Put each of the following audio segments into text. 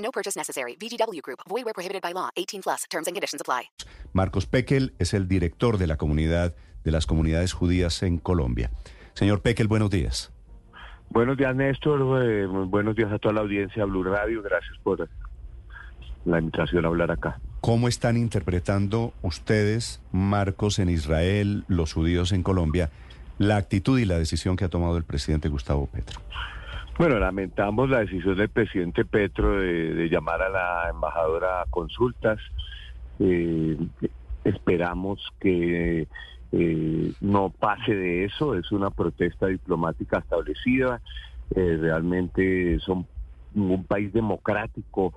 No purchase necessary. VGW Group. Void where prohibited by law. 18 plus. Terms and conditions apply. Marcos Pekel es el director de la comunidad de las comunidades judías en Colombia. Señor Pekel, buenos días. Buenos días, Néstor. Eh, buenos días a toda la audiencia Blue Radio. Gracias por la invitación a hablar acá. ¿Cómo están interpretando ustedes, Marcos, en Israel, los judíos en Colombia, la actitud y la decisión que ha tomado el presidente Gustavo Petro? Bueno, lamentamos la decisión del presidente Petro de, de llamar a la embajadora a consultas. Eh, esperamos que eh, no pase de eso, es una protesta diplomática establecida. Eh, realmente son un país democrático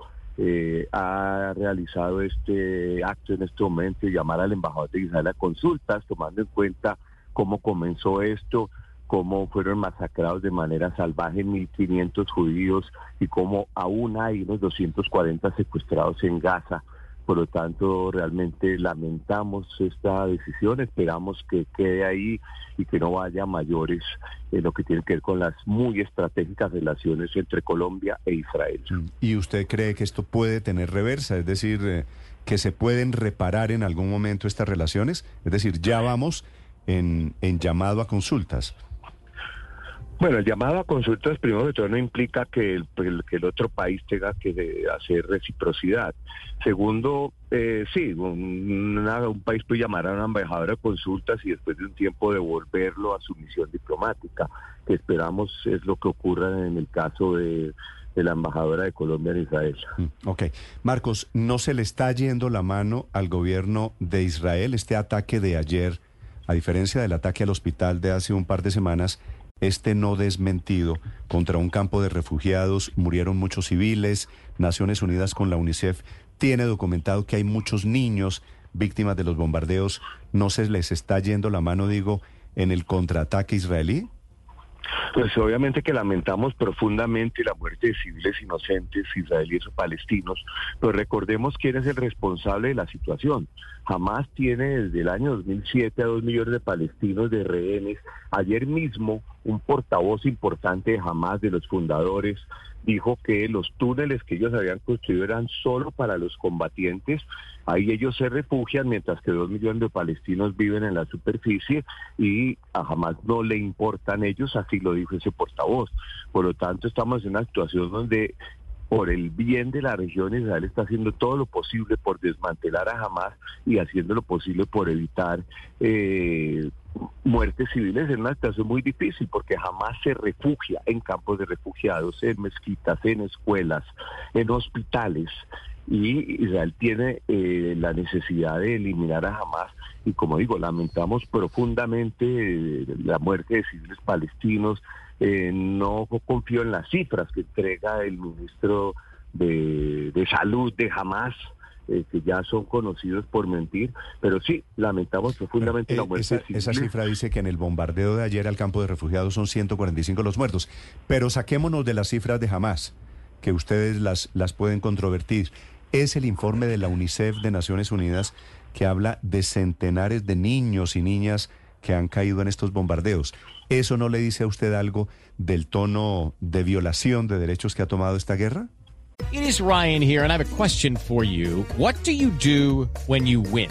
ha realizado este acto en este momento y llamar al embajador de Israel a consultas, tomando en cuenta cómo comenzó esto, cómo fueron masacrados de manera salvaje 1.500 judíos y cómo aún hay unos 240 secuestrados en Gaza. Por lo tanto, realmente lamentamos esta decisión, esperamos que quede ahí y que no vaya a mayores en lo que tiene que ver con las muy estratégicas relaciones entre Colombia e Israel. ¿Y usted cree que esto puede tener reversa? Es decir, eh, que se pueden reparar en algún momento estas relaciones? Es decir, ya vamos en, en llamado a consultas. Bueno, el llamado a consultas, primero de todo, no implica que el, que el otro país tenga que hacer reciprocidad. Segundo, eh, sí, un, país puede llamar a una embajadora a consultas y después de un tiempo devolverlo a su misión diplomática, que esperamos es lo que ocurra en el caso de, de la embajadora de Colombia en Israel. Mm, ok. Marcos, ¿no se le está yendo la mano al gobierno de Israel este ataque de ayer? A diferencia del ataque al hospital de hace un par de semanas, este no desmentido contra un campo de refugiados, murieron muchos civiles, Naciones Unidas con la UNICEF tiene documentado que hay muchos niños víctimas de los bombardeos, ¿no se les está yendo la mano, digo, en el contraataque israelí? Pues obviamente que lamentamos profundamente la muerte de civiles inocentes israelíes o palestinos, pero recordemos quién es el responsable de la situación. Jamás tiene desde el año 2007 a dos millones de palestinos de rehenes. Ayer mismo un portavoz importante de Hamas, de los fundadores, dijo que los túneles que ellos habían construido eran solo para los combatientes. Ahí ellos se refugian mientras que dos millones de palestinos viven en la superficie y a Hamas no le importan ellos, así lo dijo ese portavoz. Por lo tanto, estamos en una situación donde por el bien de la región, Israel está haciendo todo lo posible por desmantelar a Hamas y haciendo lo posible por evitar eh, muertes civiles. En una situación muy difícil porque Hamas se refugia en campos de refugiados, en mezquitas, en escuelas, en hospitales. Y Israel tiene eh, la necesidad de eliminar a Hamas. Y como digo, lamentamos profundamente eh, la muerte de civiles palestinos, eh, no confío en las cifras que entrega el ministro de, Salud de Hamas. Eh, que ya son conocidos por mentir, pero sí, lamentamos profundamente la muerte. Esa, esa, cifra dice que en el bombardeo de ayer al campo de refugiados son 145 los muertos, pero saquémonos de las cifras de Hamas, que ustedes las, las pueden controvertir. Es el informe de la UNICEF de Naciones Unidas que habla de centenares de niños y niñas que han caído en estos bombardeos. ¿Eso no le dice a usted algo del tono de violación de derechos que ha tomado esta guerra? Ryan?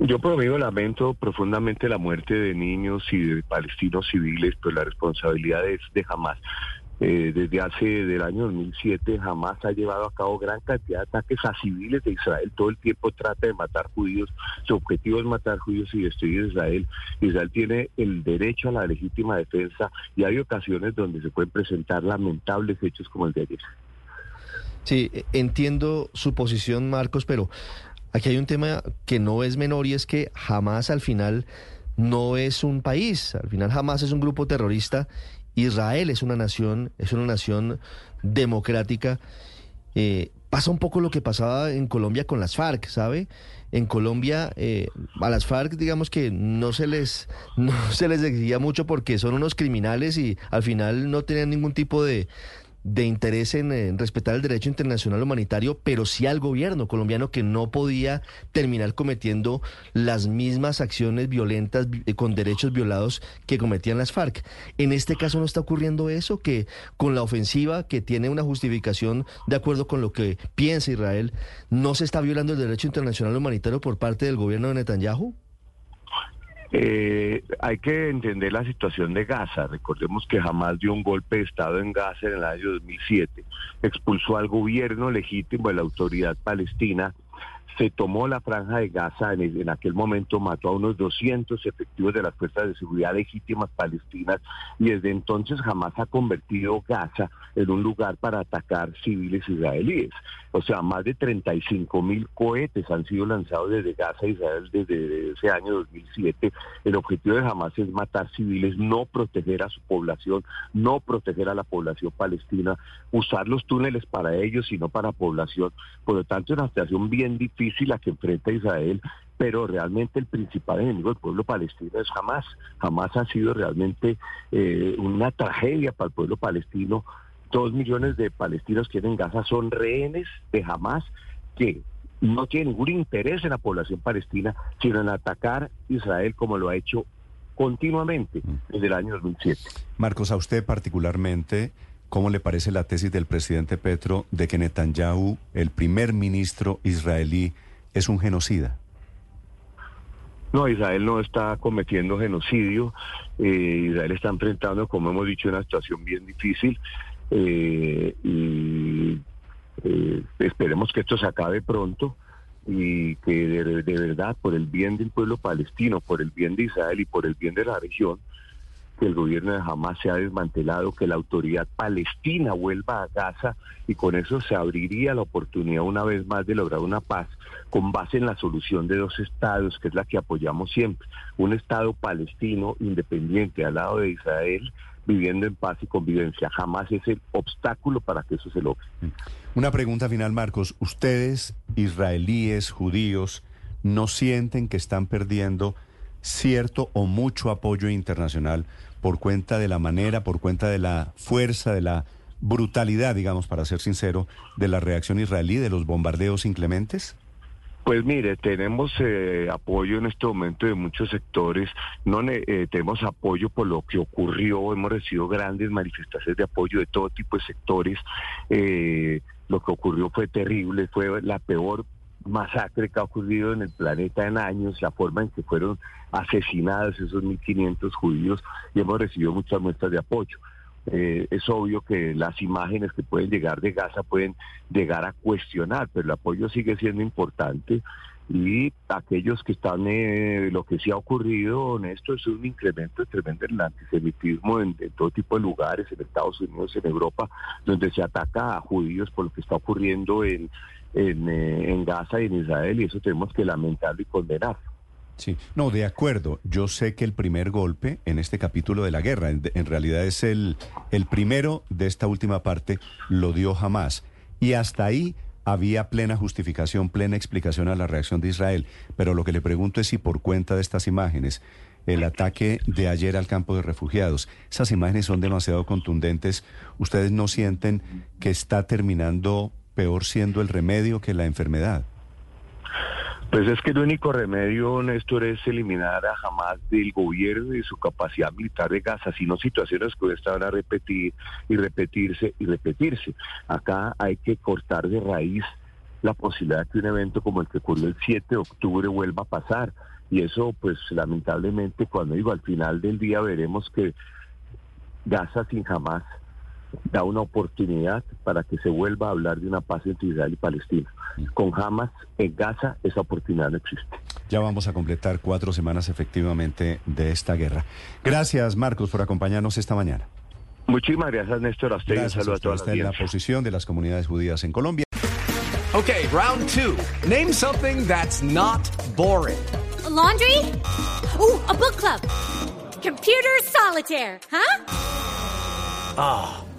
Yo mí lamento profundamente la muerte de niños y de palestinos civiles, pero la responsabilidad es de jamás. eh, desde hace del año 2007 jamás ha llevado a cabo gran cantidad de ataques a civiles de Israel. Todo el tiempo trata de matar judíos. Su objetivo es matar judíos y destruir Israel. Israel tiene el derecho a la legítima defensa y hay ocasiones donde se pueden presentar lamentables hechos como el de ayer. Sí, entiendo su posición, Marcos, pero aquí hay un tema que no es menor y es que jamás al final no es un país, al final jamás es un grupo terrorista Israel es una nación, es una nación democrática. Eh, pasa un poco lo que pasaba en Colombia con las FARC, ¿sabe? En Colombia eh, a las FARC digamos que no se les no se les exigía mucho porque son unos criminales y al final no tenían ningún tipo de, de interés en, respetar el derecho internacional humanitario, pero sí al gobierno colombiano que no podía terminar cometiendo las mismas acciones violentas eh, con derechos violados que cometían las FARC. En este caso no está ocurriendo eso, que con la ofensiva que tiene una justificación de acuerdo con lo que piensa Israel, no se está violando el derecho internacional humanitario por parte del gobierno de Netanyahu. Eh, hay que entender la situación de Gaza. Recordemos que jamás dio un golpe de Estado en Gaza en el año 2007. Expulsó al gobierno legítimo de la autoridad palestina se tomó la franja de Gaza, en, aquel momento mató a unos 200 efectivos de las fuerzas de seguridad legítimas palestinas y desde entonces jamás ha convertido Gaza en un lugar para atacar civiles israelíes. O sea, más de 35 mil cohetes han sido lanzados desde Gaza a Israel desde ese año 2007. El objetivo de Hamas es matar civiles, no proteger a su población, no proteger a la población palestina, usar los túneles para ellos, sino para población. Por lo tanto, es una situación bien difícil la que enfrenta Israel, pero realmente el principal enemigo del pueblo palestino es Hamas. Hamas ha sido realmente eh, una tragedia para el pueblo palestino. Dos millones de palestinos que en Gaza son rehenes de Hamas que no tienen ningún interés en la población palestina, sino en atacar Israel como lo ha hecho continuamente desde el año 2007. Marcos, a usted particularmente, ¿cómo le parece la tesis del presidente Petro de que Netanyahu, el primer ministro israelí, es un genocida? No, Israel no está cometiendo genocidio. Eh, Israel está enfrentando, como hemos dicho, una situación bien difícil. Eh, y eh, esperemos que esto se acabe pronto y que de, verdad, por el bien del pueblo palestino, por el bien de Israel y por el bien de la región, que el gobierno de Hamas se ha desmantelado, que la autoridad palestina vuelva a Gaza y con eso se abriría la oportunidad una vez más de lograr una paz con base en la solución de dos estados, que es la que apoyamos siempre. Un estado palestino independiente al lado de Israel, viviendo en paz y convivencia. Jamás es el obstáculo para que eso se logre. Una pregunta final, Marcos. ¿Ustedes, israelíes, judíos, no sienten que están perdiendo cierto o mucho apoyo internacional por cuenta de la manera, por cuenta de la fuerza, de la brutalidad, digamos, para ser sincero, de la reacción israelí, de los bombardeos inclementes? Pues mire, tenemos eh, apoyo en este momento de muchos sectores, no eh, tenemos apoyo por lo que ocurrió, hemos recibido grandes manifestaciones de apoyo de todo tipo de sectores, eh, lo que ocurrió fue terrible, fue la peor masacre que ha ocurrido en el planeta en años, la forma en que fueron asesinados esos 1.500 judíos y hemos recibido muchas muestras de apoyo. Eh, es obvio que las imágenes que pueden llegar de Gaza pueden llegar a cuestionar, pero el apoyo sigue siendo importante y aquellos que están, eh, lo que sí ha ocurrido, esto es un incremento tremendo en el antisemitismo en, todo tipo de lugares, en Estados Unidos, en Europa, donde se ataca a judíos por lo que está ocurriendo en, en, eh, en Gaza y en Israel, y eso tenemos que lamentarlo y condenar. Sí, no, de acuerdo. Yo sé que el primer golpe en este capítulo de la guerra, en, realidad es el, el primero de esta última parte, lo dio jamás. Y hasta ahí había plena justificación, plena explicación a la reacción de Israel. Pero lo que le pregunto es si por cuenta de estas imágenes, el ataque de ayer al campo de refugiados, esas imágenes son demasiado contundentes, ¿ustedes no sienten que está terminando peor siendo el remedio que la enfermedad? Pues es que el único remedio, Néstor, es eliminar a jamás del gobierno y su capacidad militar de Gaza, sino situaciones que van a repetir y repetirse y repetirse. Acá hay que cortar de raíz la posibilidad que un evento como el que ocurrió el 7 de octubre vuelva a pasar. Y eso, pues lamentablemente, cuando digo al final del día veremos que Gaza sin jamás da una oportunidad para que se vuelva a hablar de una paz entre Israel y Palestina. Con Hamas en Gaza esa oportunidad no existe. Ya vamos a completar cuatro semanas efectivamente de esta guerra. Gracias, Marcos, por acompañarnos esta mañana. Muchísimas gracias, Néstor. A usted Gracias saludo a a toda la usted en la posición de las comunidades judías en Colombia. Okay, round two. Name something that's not boring. A laundry? Ooh, a book club. Computer solitaire, huh?